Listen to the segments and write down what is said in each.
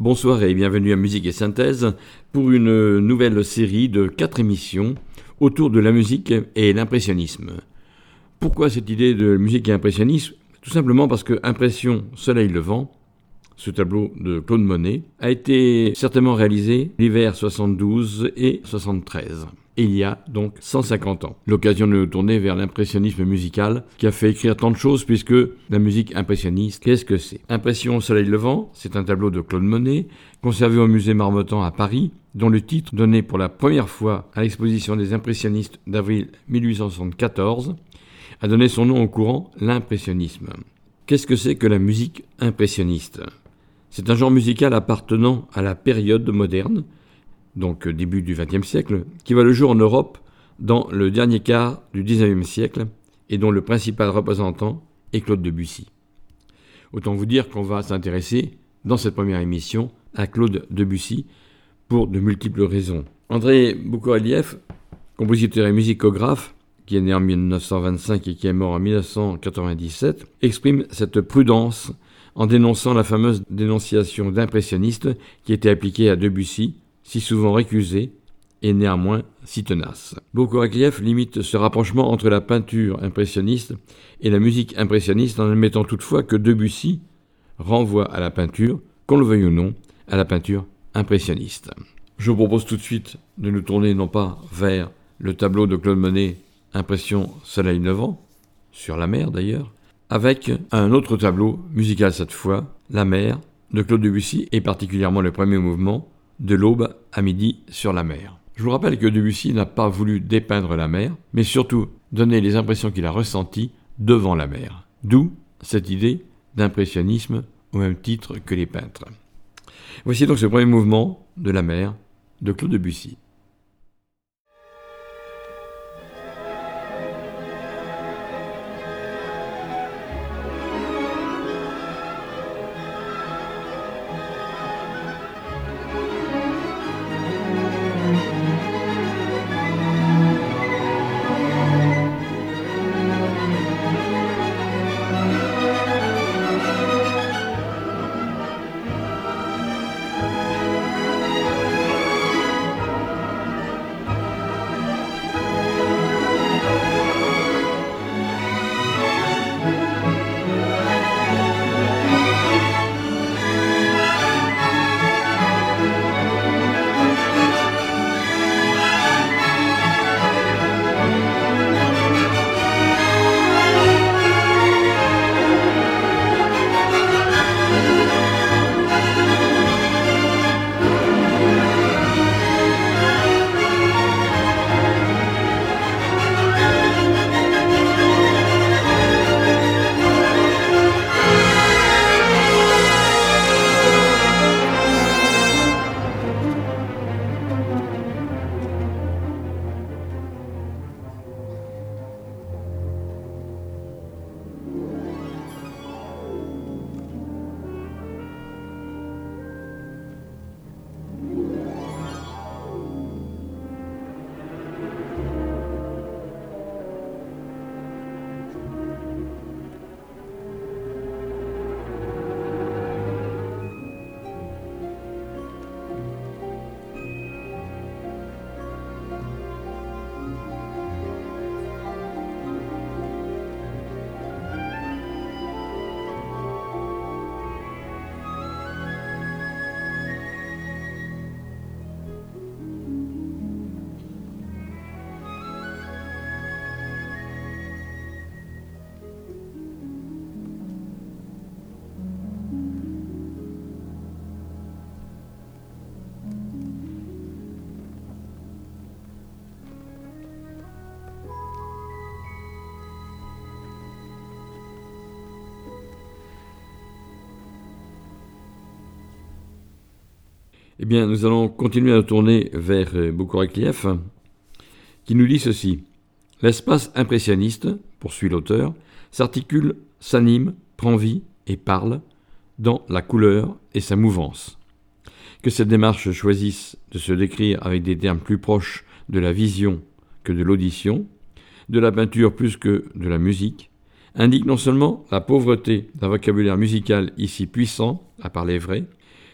Bonsoir et bienvenue à Musique et Synthèse pour une nouvelle série de quatre émissions autour de la musique et l'impressionnisme. Pourquoi cette idée de musique et impressionnisme? Tout simplement parce que Impression Soleil Levant, ce tableau de Claude Monet, a été certainement réalisé l'hiver 72 et 73 il y a donc 150 ans. L'occasion de nous tourner vers l'impressionnisme musical qui a fait écrire tant de choses puisque la musique impressionniste, qu'est-ce que c'est? Impression au soleil levant, c'est un tableau de Claude Monet conservé au musée Marmottan à Paris dont le titre donné pour la première fois à l'exposition des impressionnistes d'avril 1874 a donné son nom au courant l'impressionnisme. Qu'est-ce que c'est que la musique impressionniste? C'est un genre musical appartenant à la période moderne donc euh, début du XXe siècle, qui voit le jour en Europe dans le dernier quart du XIXe siècle et dont le principal représentant est Claude Debussy. Autant vous dire qu'on va s'intéresser dans cette première émission à Claude Debussy pour de multiples raisons. André Boukoualiev, compositeur et musicographe, qui est né en 1925 et qui est mort en 1997, exprime cette prudence en dénonçant la fameuse dénonciation d'impressionniste qui était appliquée à Debussy si souvent récusé et néanmoins si tenace. Bokorakliev limite ce rapprochement entre la peinture impressionniste et la musique impressionniste en admettant toutefois que Debussy renvoie à la peinture, qu'on le veuille ou non, à la peinture impressionniste. Je vous propose tout de suite de nous tourner non pas vers le tableau de Claude Monet Impression Soleil Levant, sur la mer d'ailleurs, avec un autre tableau musical cette fois, La mer de Claude Debussy et particulièrement le premier mouvement, de l'aube à midi sur la mer. Je vous rappelle que Debussy n'a pas voulu dépeindre la mer, mais surtout donner les impressions qu'il a ressenties devant la mer. D'où cette idée d'impressionnisme au même titre que les peintres. Voici donc ce premier mouvement de la mer de Claude Debussy. Eh bien, nous allons continuer à tourner vers euh, Bokorekliev, qui nous dit ceci. L'espace impressionniste, poursuit l'auteur, s'articule, s'anime, prend vie et parle dans la couleur et sa mouvance. Que cette démarche choisisse de se décrire avec des termes plus proches de la vision que de l'audition, de la peinture plus que de la musique, indique non seulement la pauvreté d'un vocabulaire musical ici puissant, à parler vrai,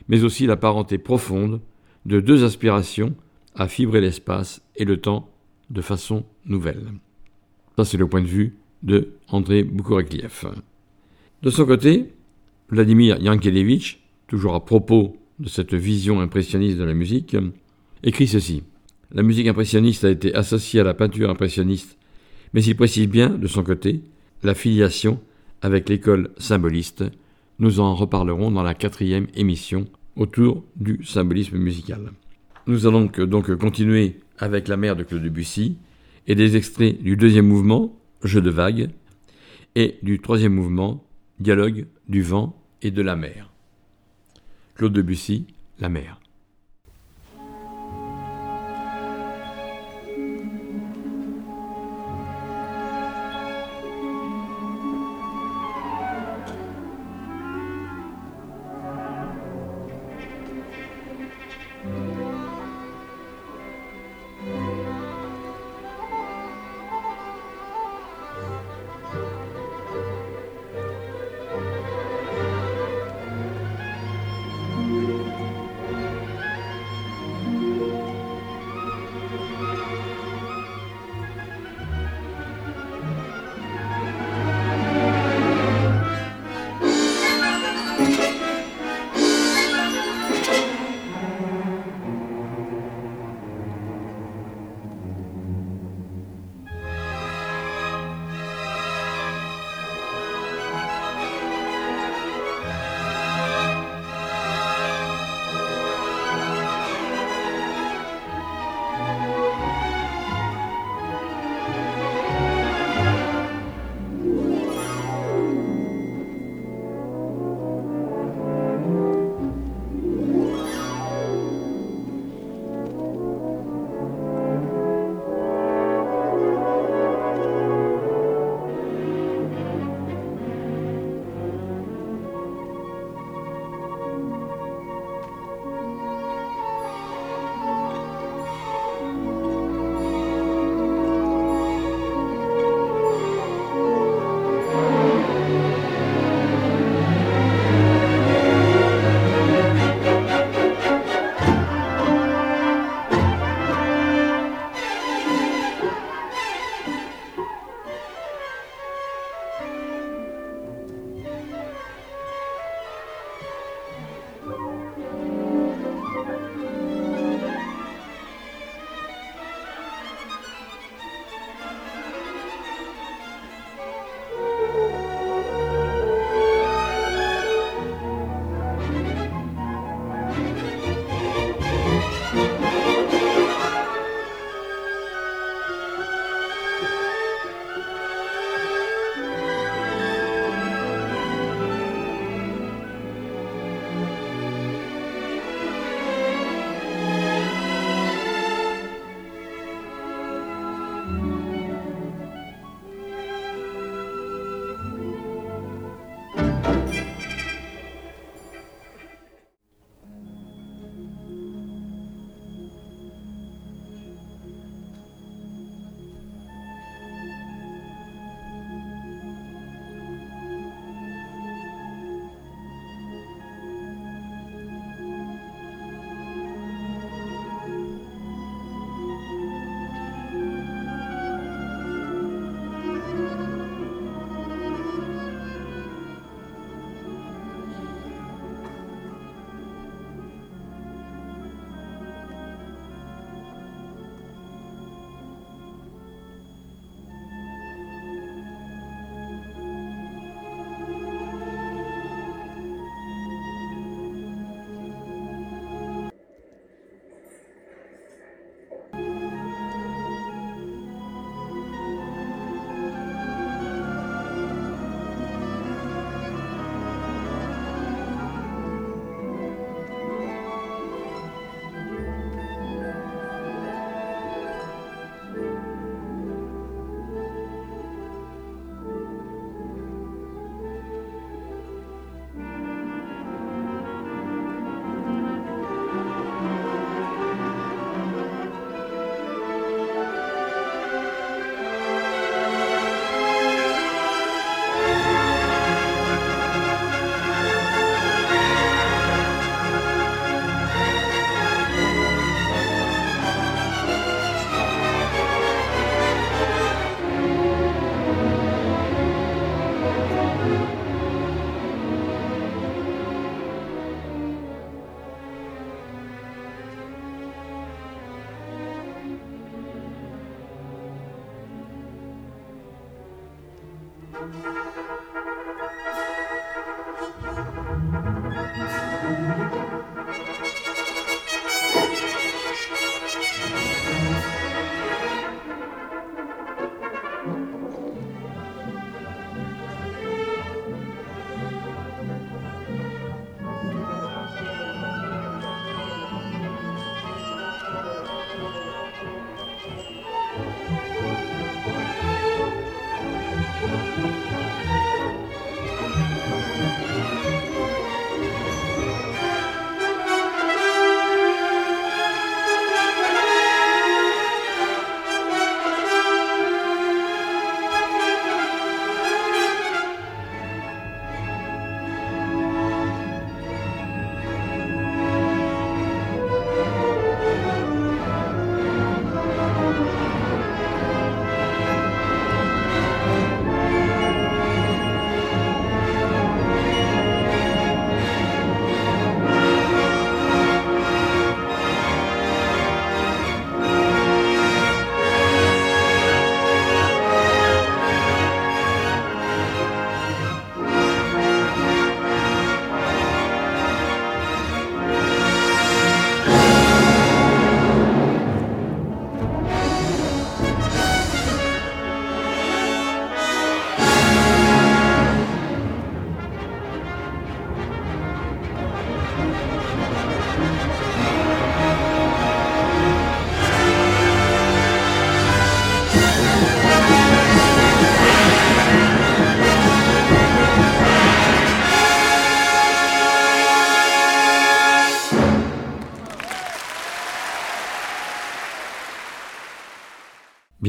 mais aussi la parenté profonde de deux aspirations à fibrer l'espace et le temps de façon nouvelle. Ça, c'est le point de vue de André Boukourekliev. De son côté, Vladimir Yankelevitch, toujours à propos de cette vision impressionniste de la musique, écrit ceci. La musique impressionniste a été associée à la peinture impressionniste, mais il précise bien, de son côté, la filiation avec l'école symboliste. Nous en reparlerons dans la quatrième émission autour du symbolisme musical. Nous allons donc, continuer avec la mer de Claude Debussy et des extraits du deuxième mouvement, Jeu de vagues, et du troisième mouvement, Dialogue du vent et de la mer. Claude Debussy, La mer.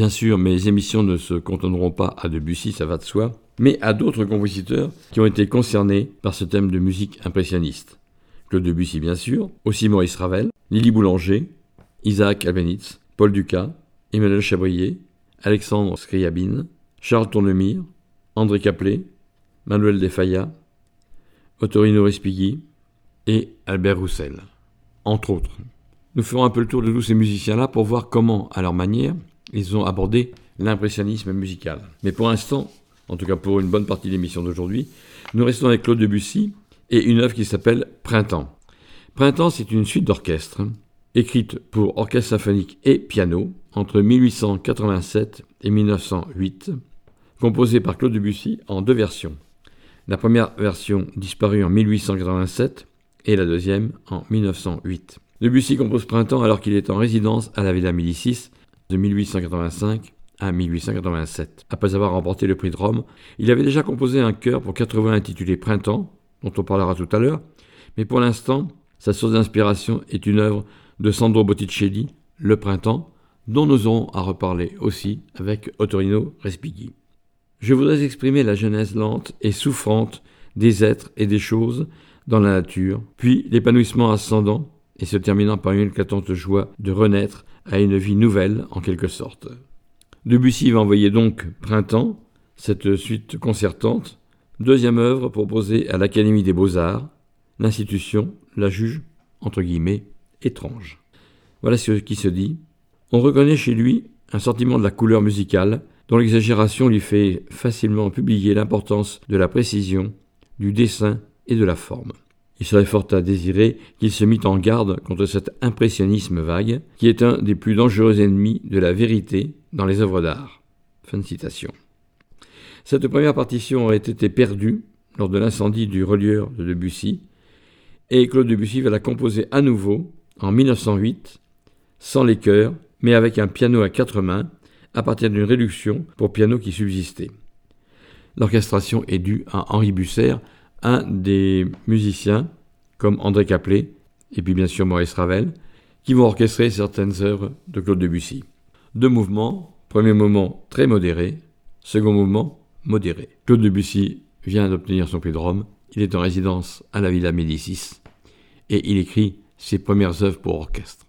Bien sûr, mes émissions ne se contenteront pas à Debussy, ça va de soi, mais à d'autres compositeurs qui ont été concernés par ce thème de musique impressionniste. Claude Debussy, bien sûr, aussi Maurice Ravel, Lily Boulanger, Isaac Albenitz, Paul Ducas, Emmanuel Chabrier, Alexandre Scriabine, Charles Tournemire, André Caplet, Manuel Defaya, Ottorino Respighi et Albert Roussel, entre autres. Nous ferons un peu le tour de tous ces musiciens-là pour voir comment, à leur manière, ils ont abordé l'impressionnisme musical. Mais pour l'instant, en tout cas pour une bonne partie de l'émission d'aujourd'hui, nous restons avec Claude Debussy et une œuvre qui s'appelle Printemps. Printemps, c'est une suite d'orchestre écrite pour orchestre symphonique et piano entre 1887 et 1908, composée par Claude Debussy en deux versions. La première version disparue en 1887 et la deuxième en 1908. Debussy compose Printemps alors qu'il est en résidence à la Villa Médicis de 1885 à 1887. Après avoir remporté le prix de Rome, il avait déjà composé un chœur pour 80 intitulé Printemps, dont on parlera tout à l'heure, mais pour l'instant, sa source d'inspiration est une œuvre de Sandro Botticelli, Le Printemps, dont nous aurons à reparler aussi avec Ottorino Respighi. Je voudrais exprimer la genèse lente et souffrante des êtres et des choses dans la nature, puis l'épanouissement ascendant et se terminant par une éclatante joie de renaître à une vie nouvelle en quelque sorte. Debussy va envoyer donc Printemps, cette suite concertante, deuxième œuvre proposée à l'Académie des Beaux-Arts, l'institution la juge, entre guillemets, étrange. Voilà ce qui se dit. On reconnaît chez lui un sentiment de la couleur musicale, dont l'exagération lui fait facilement publier l'importance de la précision, du dessin et de la forme. Il serait fort à désirer qu'il se mit en garde contre cet impressionnisme vague, qui est un des plus dangereux ennemis de la vérité dans les œuvres d'art. Cette première partition aurait été perdue lors de l'incendie du relieur de Debussy, et Claude Debussy va la composer à nouveau en 1908, sans les chœurs, mais avec un piano à quatre mains, à partir d'une réduction pour piano qui subsistait. L'orchestration est due à Henri Busser, un des musiciens, comme André Caplet, et puis bien sûr Maurice Ravel, qui vont orchestrer certaines œuvres de Claude Debussy. Deux mouvements, premier mouvement très modéré, second mouvement modéré. Claude Debussy vient d'obtenir son prix de Rome, il est en résidence à la Villa Médicis, et il écrit ses premières œuvres pour orchestre.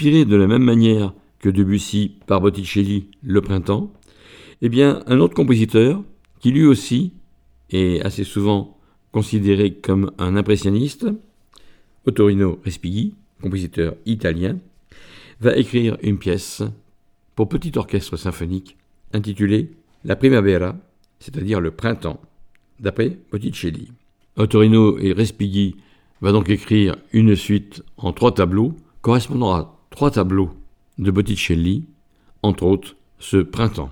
Inspiré de la même manière que Debussy par Botticelli Le Printemps, eh bien, un autre compositeur, qui lui aussi est assez souvent considéré comme un impressionniste, Ottorino Respighi, compositeur italien, va écrire une pièce pour petit orchestre symphonique intitulée La Primavera, c'est-à-dire le printemps, d'après Botticelli. Ottorino et Respighi va donc écrire une suite en trois tableaux correspondant à trois tableaux de Botticelli, entre autres ce printemps.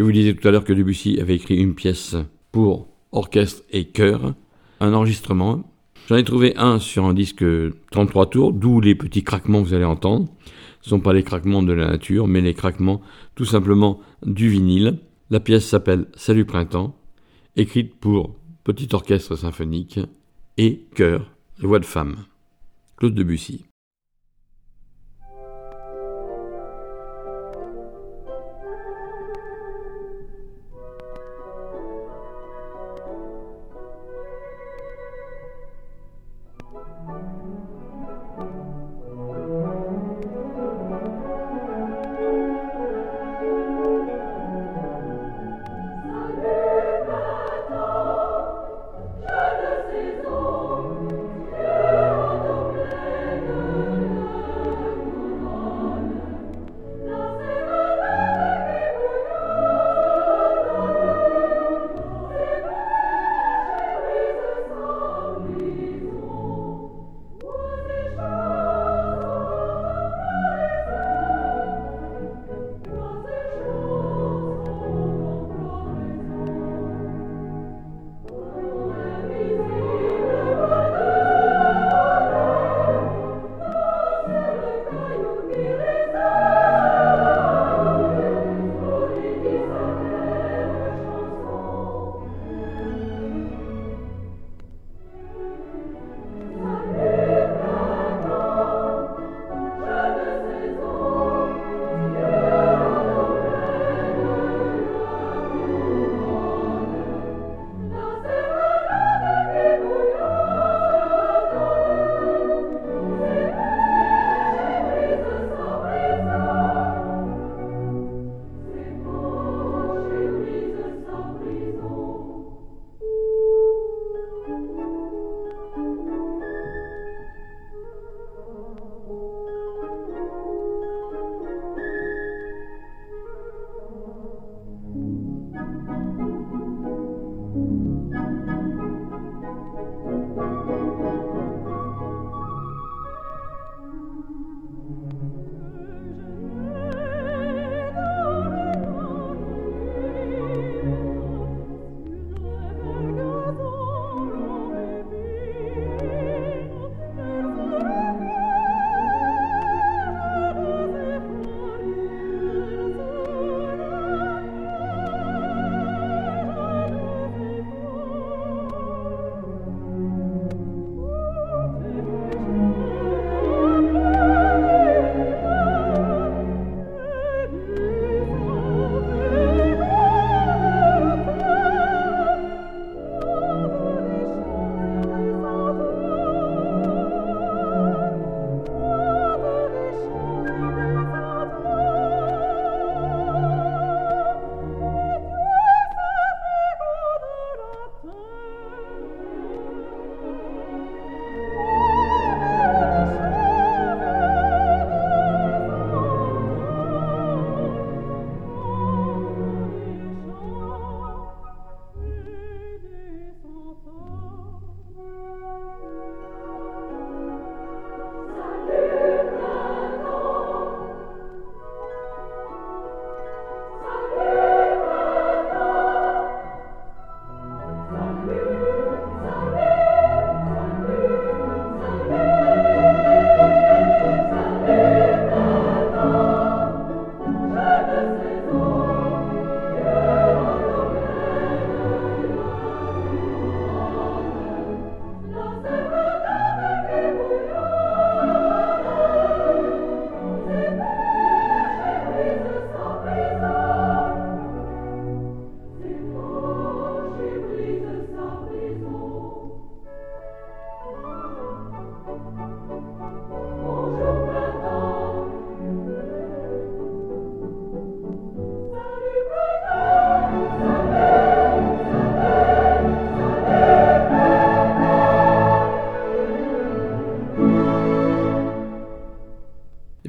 Je vous disais tout à l'heure que Debussy avait écrit une pièce pour orchestre et chœur, un enregistrement. J'en ai trouvé un sur un disque 33 tours, d'où les petits craquements que vous allez entendre. Ce ne sont pas les craquements de la nature, mais les craquements tout simplement du vinyle. La pièce s'appelle Salut Printemps, écrite pour petit orchestre symphonique et chœur, voix de femme. Claude Debussy.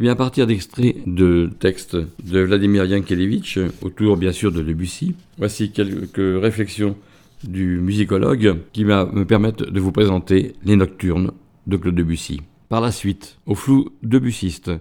Eh à partir d'extraits de textes de Vladimir Yankelevitch, autour bien sûr de Debussy, voici quelques réflexions du musicologue qui me permettent de vous présenter les nocturnes de Claude Debussy. Par la suite, au flou debussiste,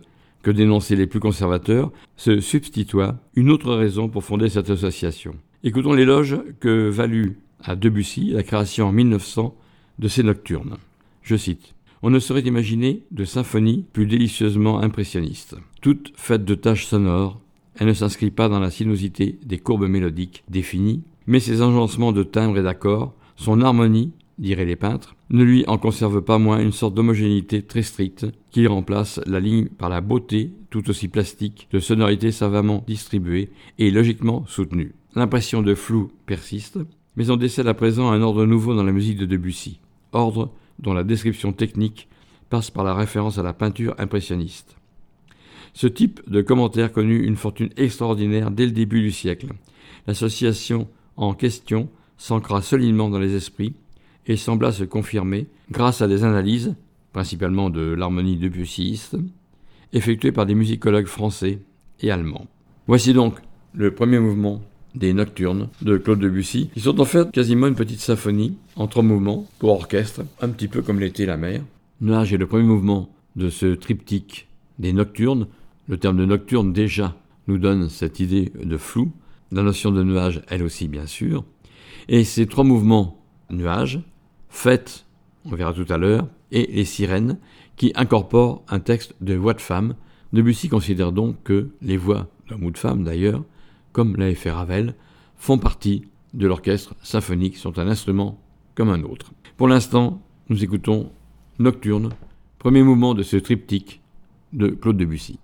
que dénonçaient les plus conservateurs, se substitua une autre raison pour fonder cette association. Écoutons l'éloge que valut à Debussy la création en 1900 de ces nocturnes. Je cite On ne saurait imaginer de symphonie plus délicieusement impressionniste. Toute faite de tâches sonores, elle ne s'inscrit pas dans la sinuosité des courbes mélodiques définies, mais ses agencements de timbres et d'accords, son harmonie, diraient les peintres, ne lui en conserve pas moins une sorte d'homogénéité très stricte qui remplace la ligne par la beauté tout aussi plastique de sonorités savamment distribuées et logiquement soutenues. L'impression de flou persiste, mais on décèle à présent un ordre nouveau dans la musique de Debussy, ordre dont la description technique passe par la référence à la peinture impressionniste. Ce type de commentaire connut une fortune extraordinaire dès le début du siècle. L'association en question s'ancra solidement dans les esprits et sembla se confirmer grâce à des analyses, principalement de l'harmonie debussyiste, effectuées par des musicologues français et allemands. Voici donc le premier mouvement des Nocturnes de Claude Debussy, qui sont en fait quasiment une petite symphonie en trois mouvements pour orchestre, un petit peu comme l'était la mer. Nuage est le premier mouvement de ce triptyque des Nocturnes. Le terme de nocturne déjà nous donne cette idée de flou, la notion de nuage elle aussi bien sûr. Et ces trois mouvements nuages, fête, on verra tout à l'heure, et les sirènes, qui incorporent un texte de voix de femme. Debussy considère donc que les voix d'homme ou de femme d'ailleurs comme l'a fait Ravel, font partie de l'orchestre symphonique, sont un instrument comme un autre. Pour l'instant, nous écoutons Nocturne, premier mouvement de ce triptyque de Claude Debussy.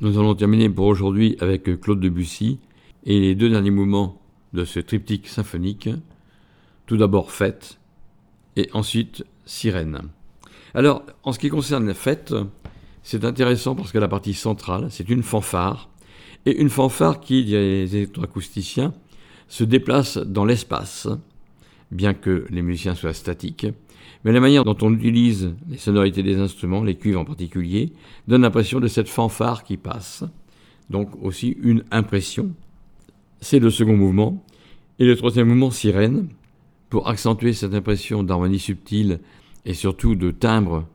Nous allons terminer pour aujourd'hui avec Claude Debussy et les deux derniers mouvements de ce triptyque symphonique. Tout d'abord Fête et ensuite Sirène. Alors, en ce qui concerne la fête, c'est intéressant parce que la partie centrale, c'est une fanfare, et une fanfare qui, disent les électroacousticiens, se déplace dans l'espace, bien que les musiciens soient statiques. Mais la manière dont on utilise les sonorités des instruments, les cuivres en particulier, donne l'impression de cette fanfare qui passe. Donc aussi une impression. C'est le second mouvement. Et le troisième mouvement, sirène, pour accentuer cette impression d'harmonie subtile et surtout de timbre,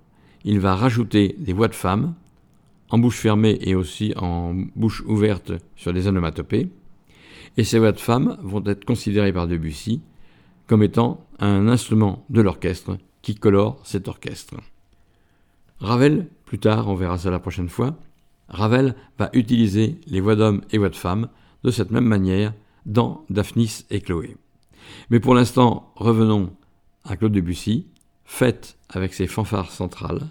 il va rajouter des voix de femmes, en bouche fermée et aussi en bouche ouverte sur des onomatopées. Et ces voix de femmes vont être considérées par Debussy comme étant un instrument de l'orchestre qui colore cet orchestre. Ravel, plus tard, on verra ça la prochaine fois, Ravel va utiliser les voix d'hommes et voix de femmes de cette même manière dans Daphnis et Chloé. Mais pour l'instant, revenons à Claude Debussy, Fête avec ses fanfares centrales,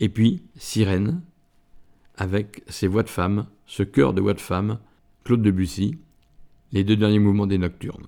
et puis Sirène avec ses voix de femmes, ce chœur de voix de femmes, Claude Debussy, les deux derniers mouvements des nocturnes.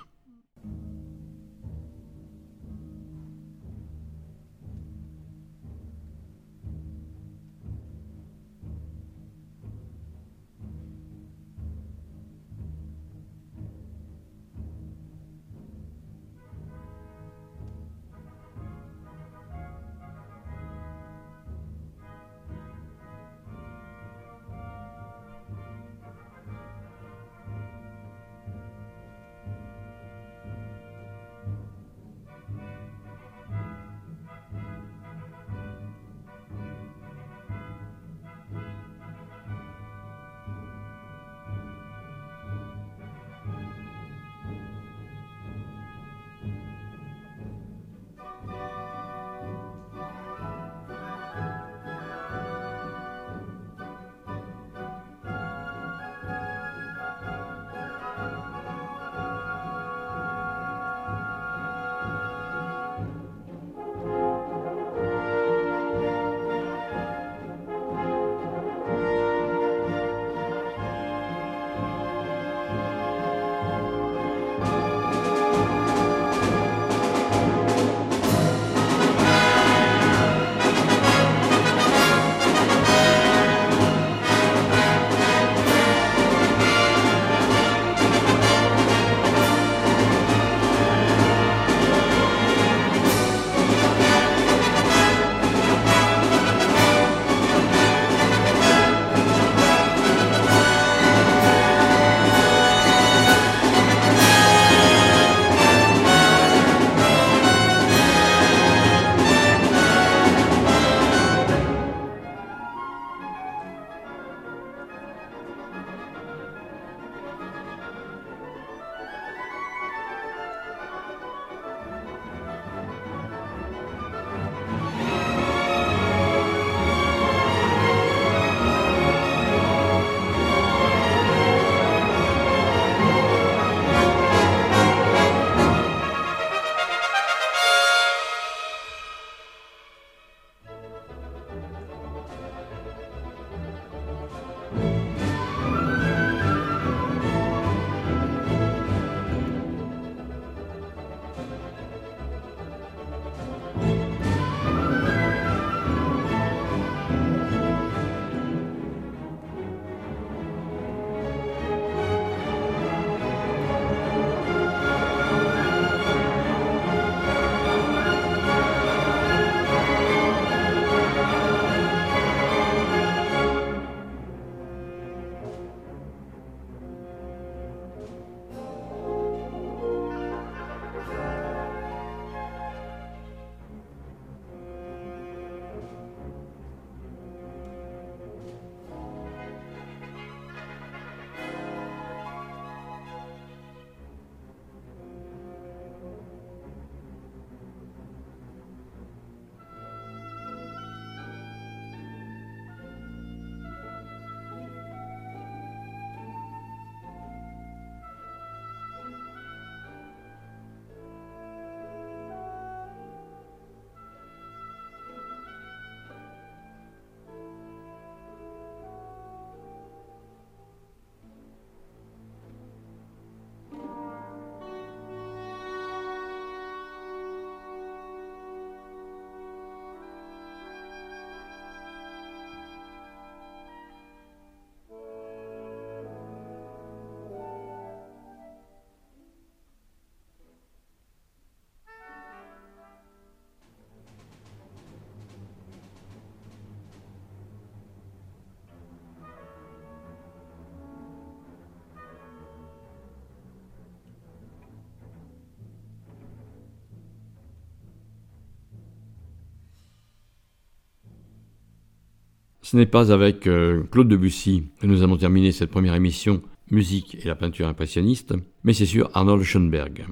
Ce n'est pas avec euh, Claude Debussy que nous allons terminer cette première émission Musique et la peinture impressionniste, mais c'est sur Arnold Schoenberg.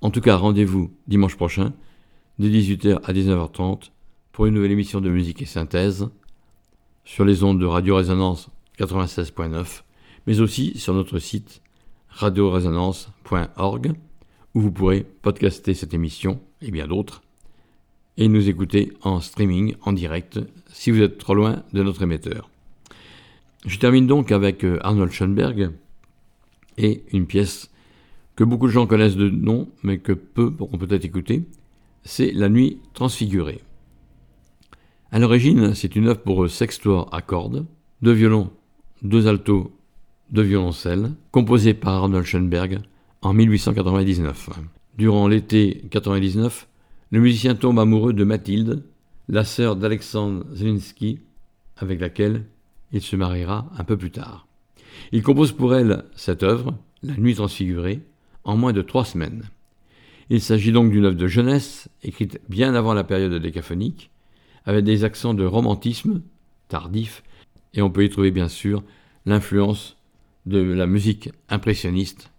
En tout cas, rendez-vous dimanche prochain, de 18h à 19h30, pour une nouvelle émission de musique et synthèse, sur les ondes de Radio Résonance 96.9, mais aussi sur notre site radioresonance.org, où vous pourrez podcaster cette émission et bien d'autres, et nous écouter en streaming, en direct, si vous êtes trop loin de notre émetteur. Je termine donc avec euh, Arnold Schoenberg et une pièce que beaucoup de gens connaissent de nom, mais que peu pourront peut-être écouter, c'est La Nuit transfigurée. À l'origine, c'est une œuvre pour sextoire à cordes, deux violons, deux altos, deux violoncelles, composée par Arnold Schoenberg en 1899. Durant l'été 99, le musicien tombe amoureux de Mathilde, la sœur d'Alexandre Zelinski, avec laquelle il se mariera un peu plus tard. Il compose pour elle cette œuvre, La Nuit transfigurée, en moins de trois semaines. Il s'agit donc d'une œuvre de jeunesse, écrite bien avant la période décaphonique, avec des accents de romantisme tardif, et on peut y trouver bien sûr l'influence de la musique impressionniste,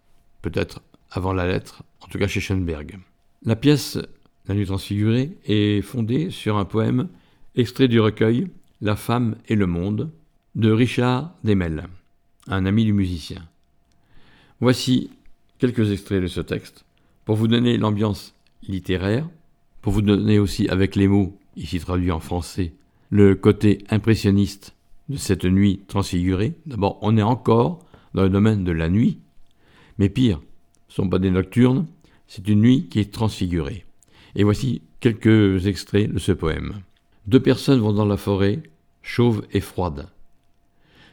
peut-être avant la lettre, en tout cas chez Schoenberg. La pièce La Nuit transfigurée est fondée sur un poème extrait du recueil La femme et le monde de Richard Demel, un ami du musicien. Voici quelques extraits de ce texte pour vous donner l'ambiance littéraire, pour vous donner aussi avec les mots, ici traduits en français, le côté impressionniste de cette nuit transfigurée. D'abord, on est encore dans le domaine de la nuit, mais pire, ce ne sont pas des nocturnes, c'est une nuit qui est transfigurée. Et voici quelques extraits de ce poème. Deux personnes vont dans la forêt, chauves et froides.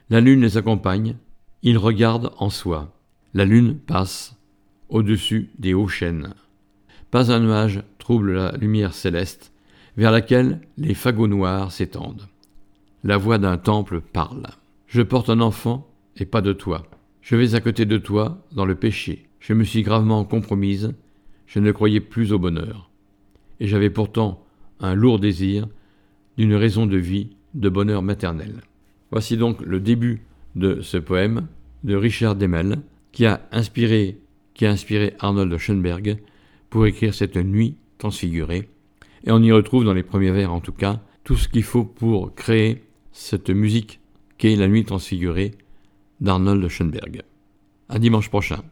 La lune les accompagne, ils regardent en soi. La lune passe au-dessus des hauts chênes. Pas un nuage trouble la lumière céleste, vers laquelle les fagots noirs s'étendent. La voix d'un temple parle. Je porte un enfant et pas de toi. Je vais à côté de toi dans le péché. Je me suis gravement compromise. Je ne croyais plus au bonheur. Et j'avais pourtant un lourd désir d'une raison de vie, de bonheur maternel. Voici donc le début de ce poème de Richard Demel, qui a inspiré qui a inspiré Arnold Schoenberg pour écrire cette nuit transfigurée. Et on y retrouve dans les premiers vers en tout cas tout ce qu'il faut pour créer cette musique qu'est la nuit transfigurée d'Arnold Schoenberg. À dimanche prochain.